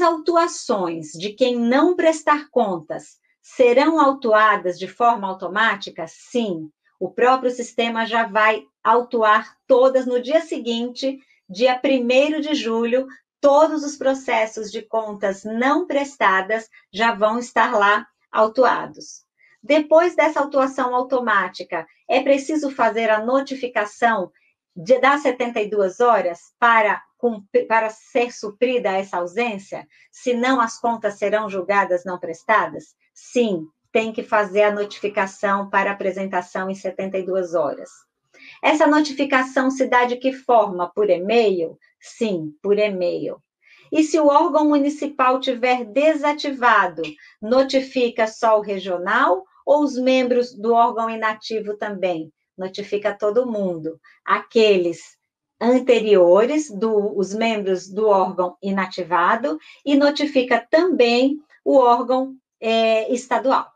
autuações de quem não prestar contas serão autuadas de forma automática? Sim. O próprio sistema já vai autuar todas no dia seguinte, dia 1 de julho, todos os processos de contas não prestadas já vão estar lá autuados. Depois dessa autuação automática, é preciso fazer a notificação de, das 72 horas para, para ser suprida essa ausência? Senão as contas serão julgadas não prestadas? Sim, tem que fazer a notificação para apresentação em 72 horas. Essa notificação se dá de que forma? Por e-mail? Sim, por e-mail. E se o órgão municipal tiver desativado, notifica só o regional ou os membros do órgão inativo também? Notifica todo mundo. Aqueles anteriores, do, os membros do órgão inativado, e notifica também o órgão é, estadual.